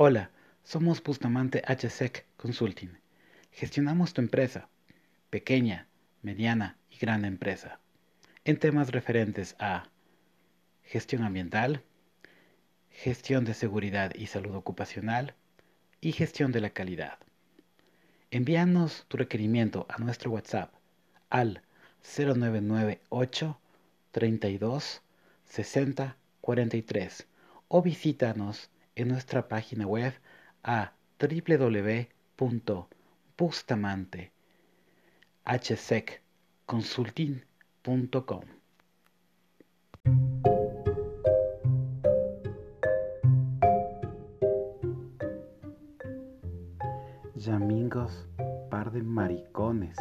Hola, somos Bustamante HSEC Consulting. Gestionamos tu empresa, pequeña, mediana y gran empresa, en temas referentes a gestión ambiental, gestión de seguridad y salud ocupacional y gestión de la calidad. Envíanos tu requerimiento a nuestro WhatsApp al 0998 32 60 43 o visítanos en nuestra página web a www.bustamantehsecconsulting.com. Yamingos, par de maricones.